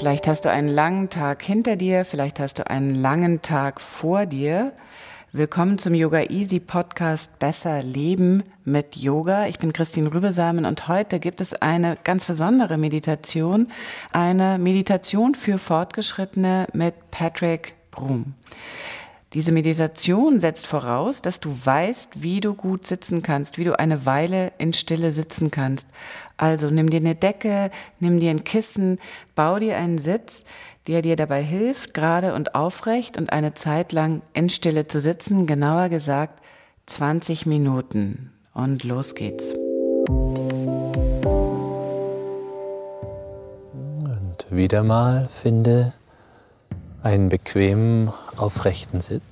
Vielleicht hast du einen langen Tag hinter dir, vielleicht hast du einen langen Tag vor dir. Willkommen zum Yoga Easy Podcast Besser Leben mit Yoga. Ich bin Christine Rübesamen und heute gibt es eine ganz besondere Meditation, eine Meditation für Fortgeschrittene mit Patrick Broom. Diese Meditation setzt voraus, dass du weißt, wie du gut sitzen kannst, wie du eine Weile in Stille sitzen kannst. Also nimm dir eine Decke, nimm dir ein Kissen, bau dir einen Sitz, der dir dabei hilft, gerade und aufrecht und eine Zeit lang in Stille zu sitzen, genauer gesagt 20 Minuten. Und los geht's. Und wieder mal finde einen bequemen, aufrechten Sitz.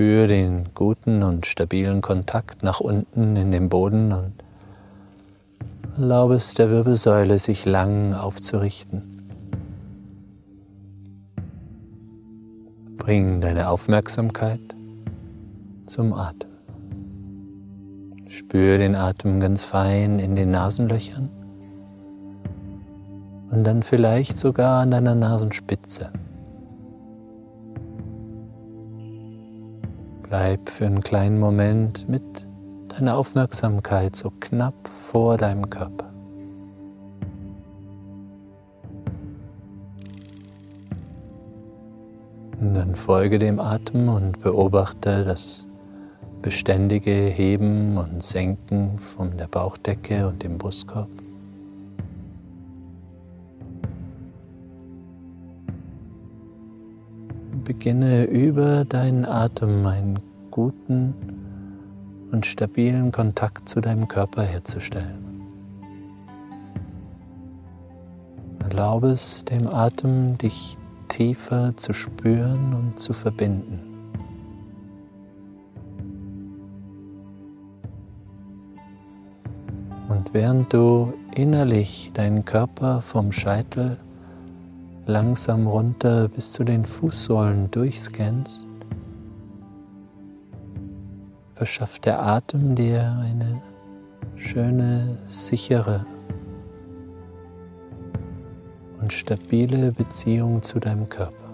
Spür den guten und stabilen Kontakt nach unten in den Boden und erlaube es der Wirbelsäule, sich lang aufzurichten. Bring deine Aufmerksamkeit zum Atem. Spür den Atem ganz fein in den Nasenlöchern und dann vielleicht sogar an deiner Nasenspitze. Bleib für einen kleinen Moment mit deiner Aufmerksamkeit so knapp vor deinem Körper. Und dann folge dem Atem und beobachte das beständige Heben und Senken von der Bauchdecke und dem Brustkorb. beginne über deinen Atem einen guten und stabilen Kontakt zu deinem Körper herzustellen. Erlaube es dem Atem, dich tiefer zu spüren und zu verbinden. Und während du innerlich deinen Körper vom Scheitel langsam runter bis zu den Fußsohlen durchscannst, verschafft der Atem dir eine schöne, sichere und stabile Beziehung zu deinem Körper.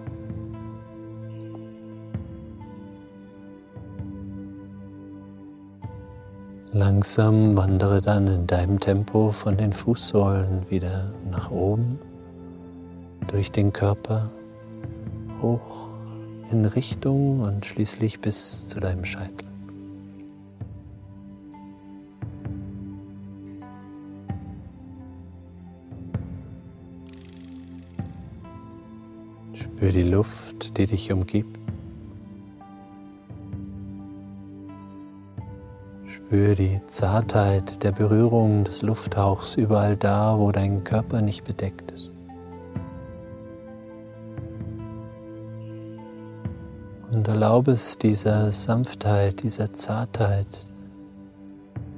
Langsam wandere dann in deinem Tempo von den Fußsohlen wieder nach oben durch den Körper hoch in Richtung und schließlich bis zu deinem Scheitel. Spür die Luft, die dich umgibt. Spür die Zartheit der Berührung des Lufthauchs überall da, wo dein Körper nicht bedeckt ist. Und erlaube es dieser Sanftheit, dieser Zartheit,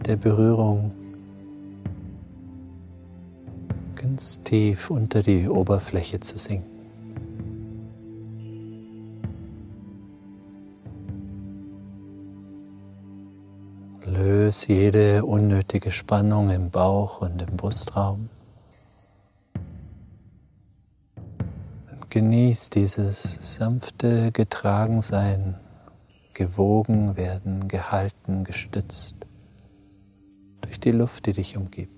der Berührung ganz tief unter die Oberfläche zu sinken. Löse jede unnötige Spannung im Bauch und im Brustraum. Genieß dieses sanfte Getragensein, gewogen werden, gehalten, gestützt durch die Luft, die dich umgibt.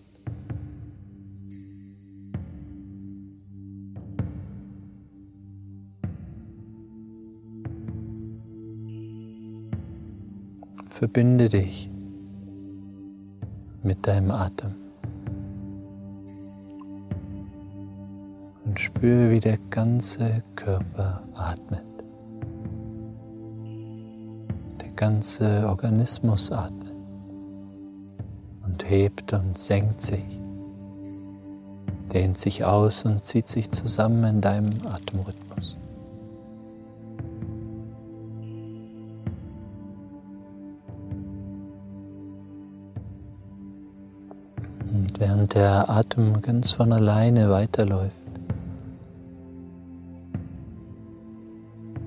Verbinde dich mit deinem Atem. Und spüre, wie der ganze Körper atmet. Der ganze Organismus atmet und hebt und senkt sich, dehnt sich aus und zieht sich zusammen in deinem Atemrhythmus. Der Atem ganz von alleine weiterläuft,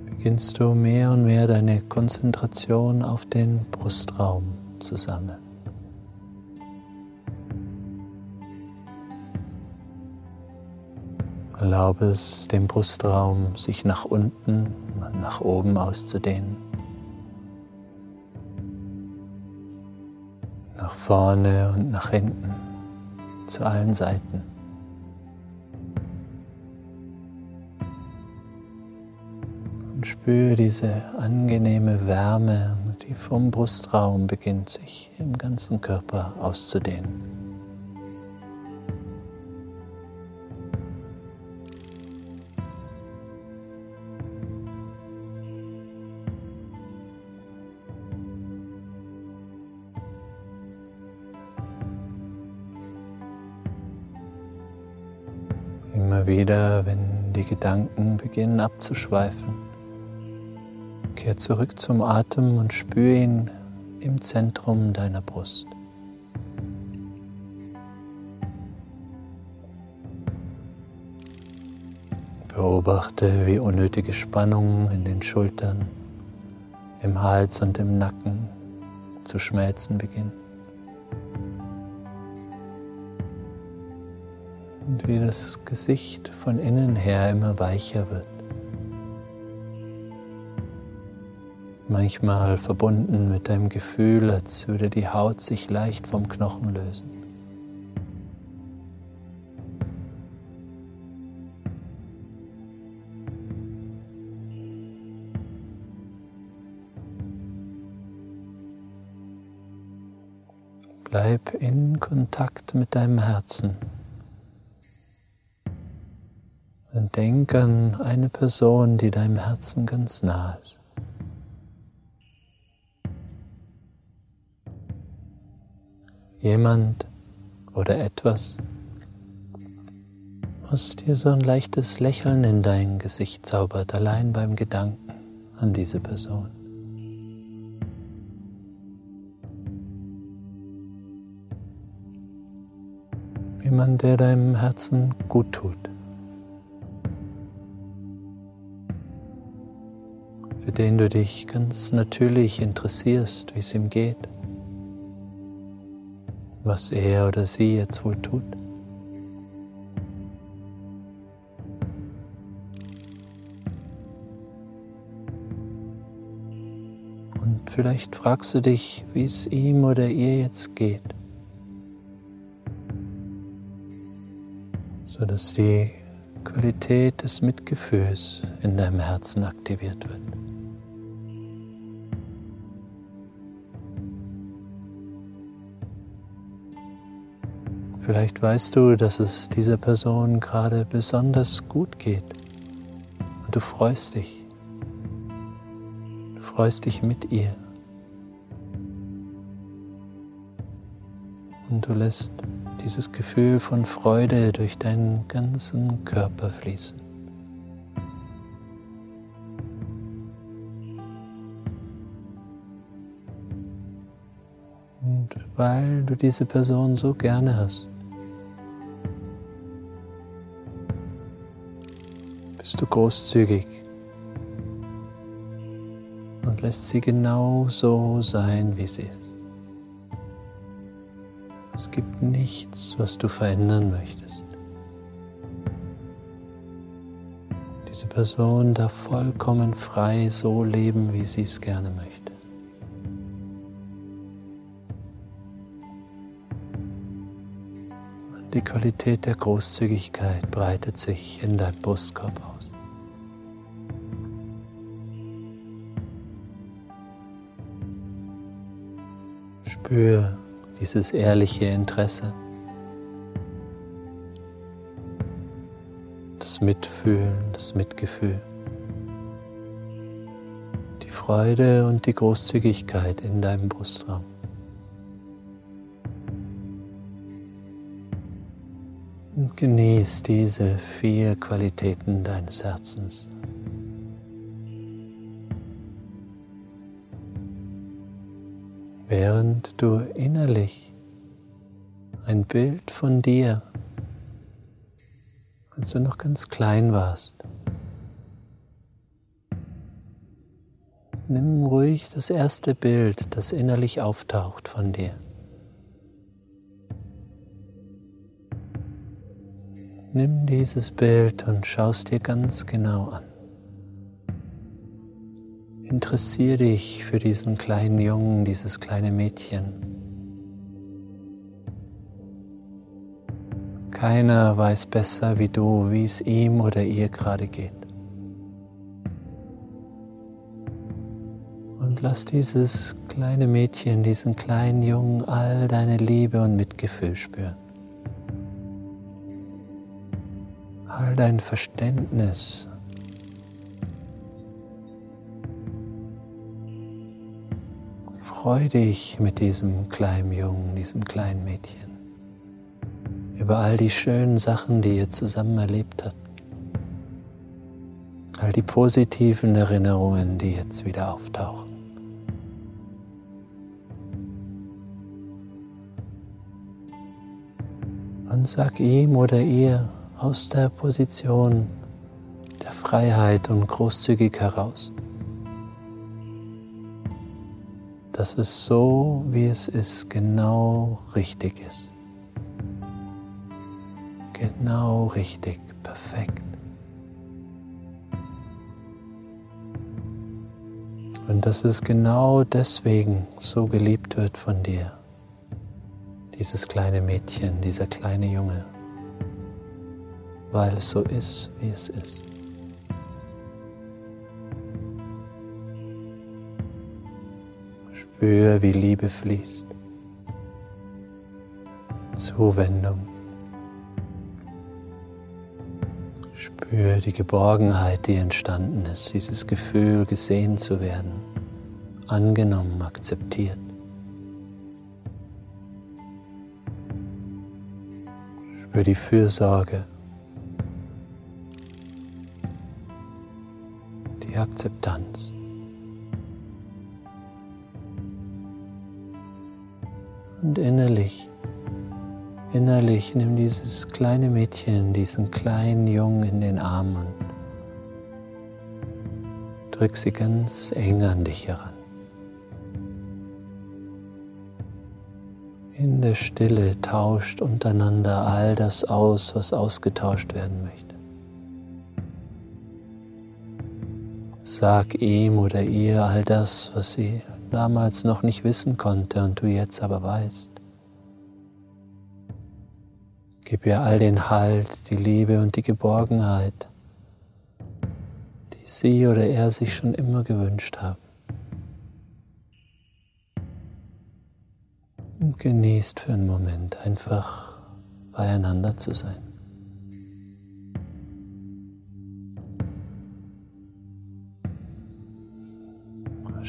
beginnst du mehr und mehr deine Konzentration auf den Brustraum zu sammeln. Erlaube es dem Brustraum, sich nach unten und nach oben auszudehnen. Nach vorne und nach hinten, zu allen Seiten. Spüre diese angenehme Wärme, die vom Brustraum beginnt sich im ganzen Körper auszudehnen. Immer wieder, wenn die Gedanken beginnen abzuschweifen, Kehr zurück zum Atem und spüre ihn im Zentrum deiner Brust. Beobachte, wie unnötige Spannungen in den Schultern, im Hals und im Nacken zu schmelzen beginnen. Wie das Gesicht von innen her immer weicher wird. manchmal verbunden mit deinem Gefühl, als würde die Haut sich leicht vom Knochen lösen. Bleib in Kontakt mit deinem Herzen und denk an eine Person, die deinem Herzen ganz nah ist. jemand oder etwas, was dir so ein leichtes Lächeln in dein Gesicht zaubert, allein beim Gedanken an diese Person. Jemand, der deinem Herzen gut tut. Den du dich ganz natürlich interessierst, wie es ihm geht was er oder sie jetzt wohl tut. Und vielleicht fragst du dich, wie es ihm oder ihr jetzt geht, sodass die Qualität des Mitgefühls in deinem Herzen aktiviert wird. Vielleicht weißt du, dass es dieser Person gerade besonders gut geht und du freust dich. Du freust dich mit ihr. Und du lässt dieses Gefühl von Freude durch deinen ganzen Körper fließen. Und weil du diese Person so gerne hast, bist du großzügig und lässt sie genau so sein, wie sie ist. Es gibt nichts, was du verändern möchtest. Diese Person darf vollkommen frei so leben, wie sie es gerne möchte. Qualität der Großzügigkeit breitet sich in deinem Brustkorb aus. Spür dieses ehrliche Interesse, das das Mitfühlen, das Mitgefühl, die Freude und die Großzügigkeit in deinem Brustraum. Genieß diese vier Qualitäten deines Herzens. Während du innerlich ein Bild von dir, als du noch ganz klein warst, nimm ruhig das erste Bild, das innerlich auftaucht von dir. Nimm dieses Bild und schau es dir ganz genau an. Interessier dich für diesen kleinen Jungen, dieses kleine Mädchen. Keiner weiß besser wie du, wie es ihm oder ihr gerade geht. Und lass dieses kleine Mädchen, diesen kleinen Jungen all deine Liebe und Mitgefühl spüren. All dein Verständnis. Freu dich mit diesem kleinen Jungen, diesem kleinen Mädchen über all die schönen Sachen, die ihr zusammen erlebt habt. All die positiven Erinnerungen, die jetzt wieder auftauchen. Und sag ihm oder ihr, aus der Position der Freiheit und großzügig heraus. Dass es so, wie es ist, genau richtig ist. Genau richtig, perfekt. Und dass es genau deswegen so geliebt wird von dir. Dieses kleine Mädchen, dieser kleine Junge weil es so ist, wie es ist. Spür, wie Liebe fließt. Zuwendung. Spür die Geborgenheit, die entstanden ist, dieses Gefühl, gesehen zu werden, angenommen, akzeptiert. Spür die Fürsorge, Akzeptanz. Und innerlich, innerlich nimm dieses kleine Mädchen, diesen kleinen Jungen in den Arm und drück sie ganz eng an dich heran. In der Stille tauscht untereinander all das aus, was ausgetauscht werden möchte. Sag ihm oder ihr all das, was sie damals noch nicht wissen konnte und du jetzt aber weißt. Gib ihr all den Halt, die Liebe und die Geborgenheit, die sie oder er sich schon immer gewünscht haben. Und genießt für einen Moment einfach beieinander zu sein.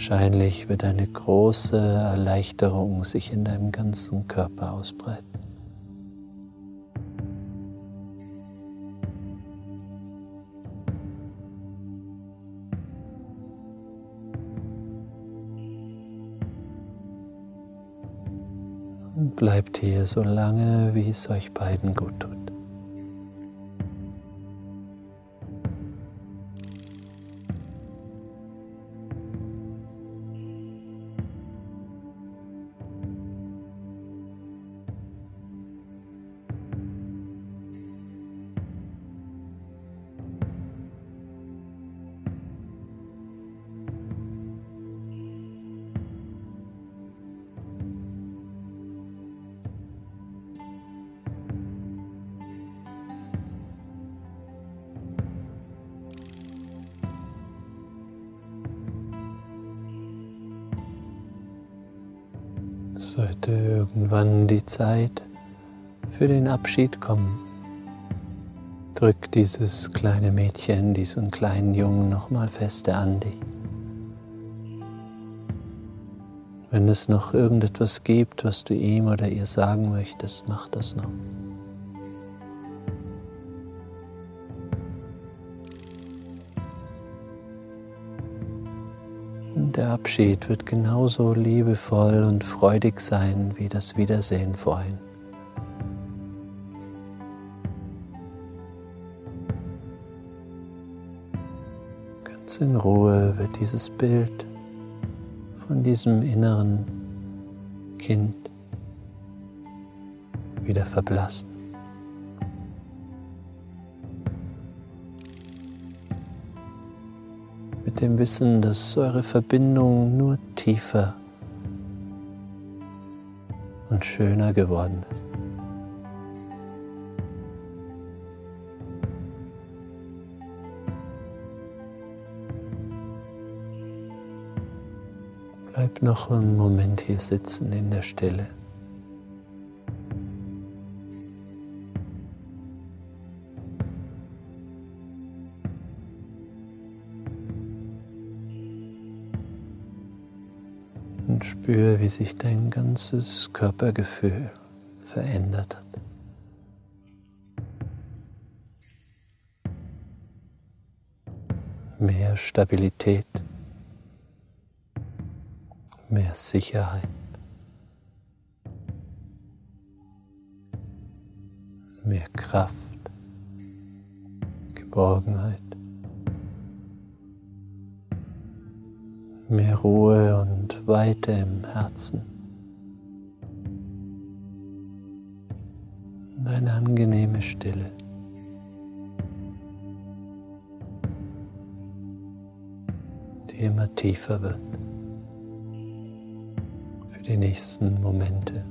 Wahrscheinlich wird eine große Erleichterung sich in deinem ganzen Körper ausbreiten. Und bleibt hier so lange, wie es euch beiden gut tut. Sollte irgendwann die Zeit für den Abschied kommen, Drück dieses kleine Mädchen, diesen kleinen Jungen nochmal fester an dich. Wenn es noch irgendetwas gibt, was du ihm oder ihr sagen möchtest, mach das noch. Der Abschied wird genauso liebevoll und freudig sein wie das Wiedersehen vorhin. Ganz in Ruhe wird dieses Bild von diesem inneren Kind wieder verblassen. Dem Wissen, dass eure Verbindung nur tiefer und schöner geworden ist. Bleib noch einen Moment hier sitzen in der Stille. Spüre, wie sich dein ganzes Körpergefühl verändert hat. Mehr Stabilität. Mehr Sicherheit, mehr Kraft, Geborgenheit, mehr Ruhe und Weite im Herzen. Und eine angenehme Stille. die immer tiefer wird die nächsten Momente.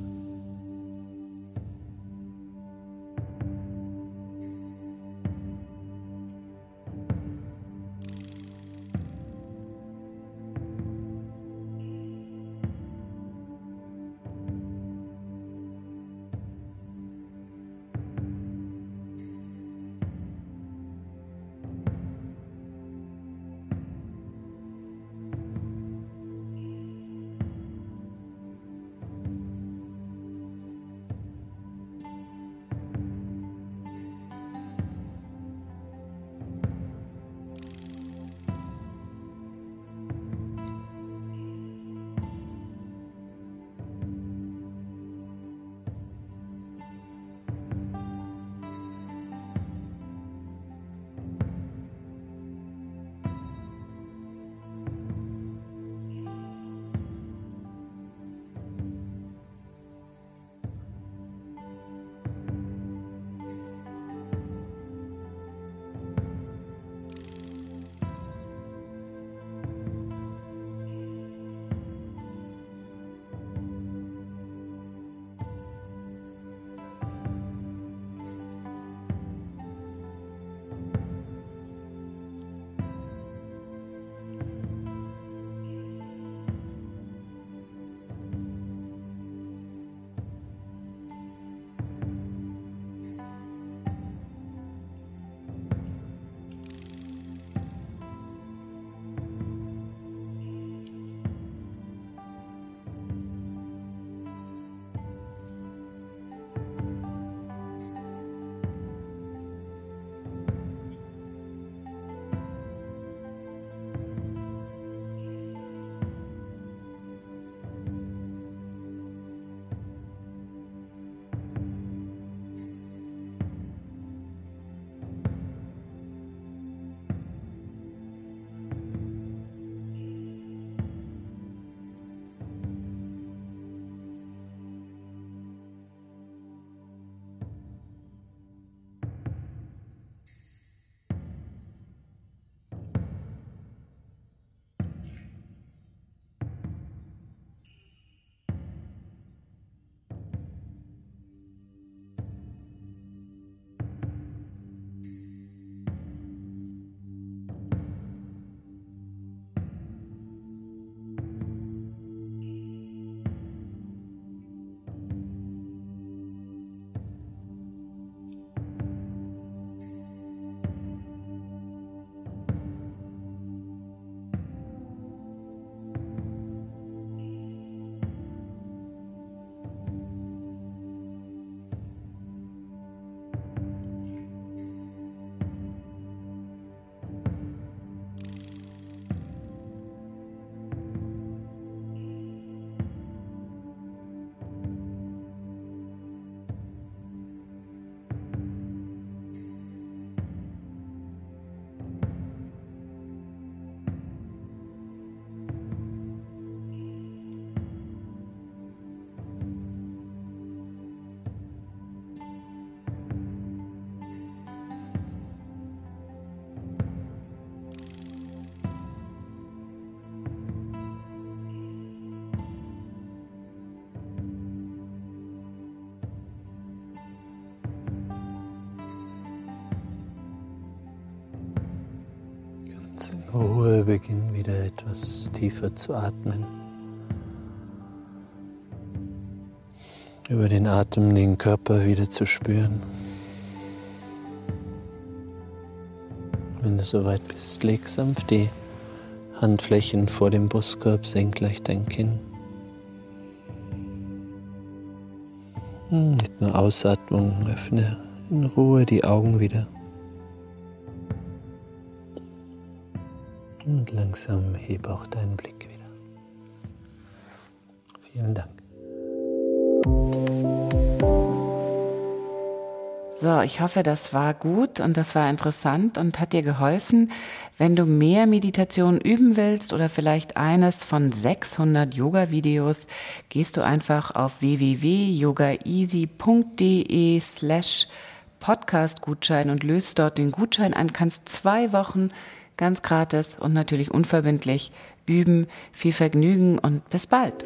Ruhe beginnen wieder etwas tiefer zu atmen. Über den Atem den Körper wieder zu spüren. Wenn du soweit bist, leg sanft die Handflächen vor dem Brustkorb, senk leicht dein Kinn. Mit einer Ausatmung öffne in Ruhe die Augen wieder. Und langsam hebe auch deinen Blick wieder. Vielen Dank. So, ich hoffe, das war gut und das war interessant und hat dir geholfen. Wenn du mehr Meditation üben willst oder vielleicht eines von 600 Yoga-Videos, gehst du einfach auf www.yogaeasy.de slash Podcast-Gutschein und löst dort den Gutschein ein, kannst zwei Wochen ganz gratis und natürlich unverbindlich üben. Viel Vergnügen und bis bald.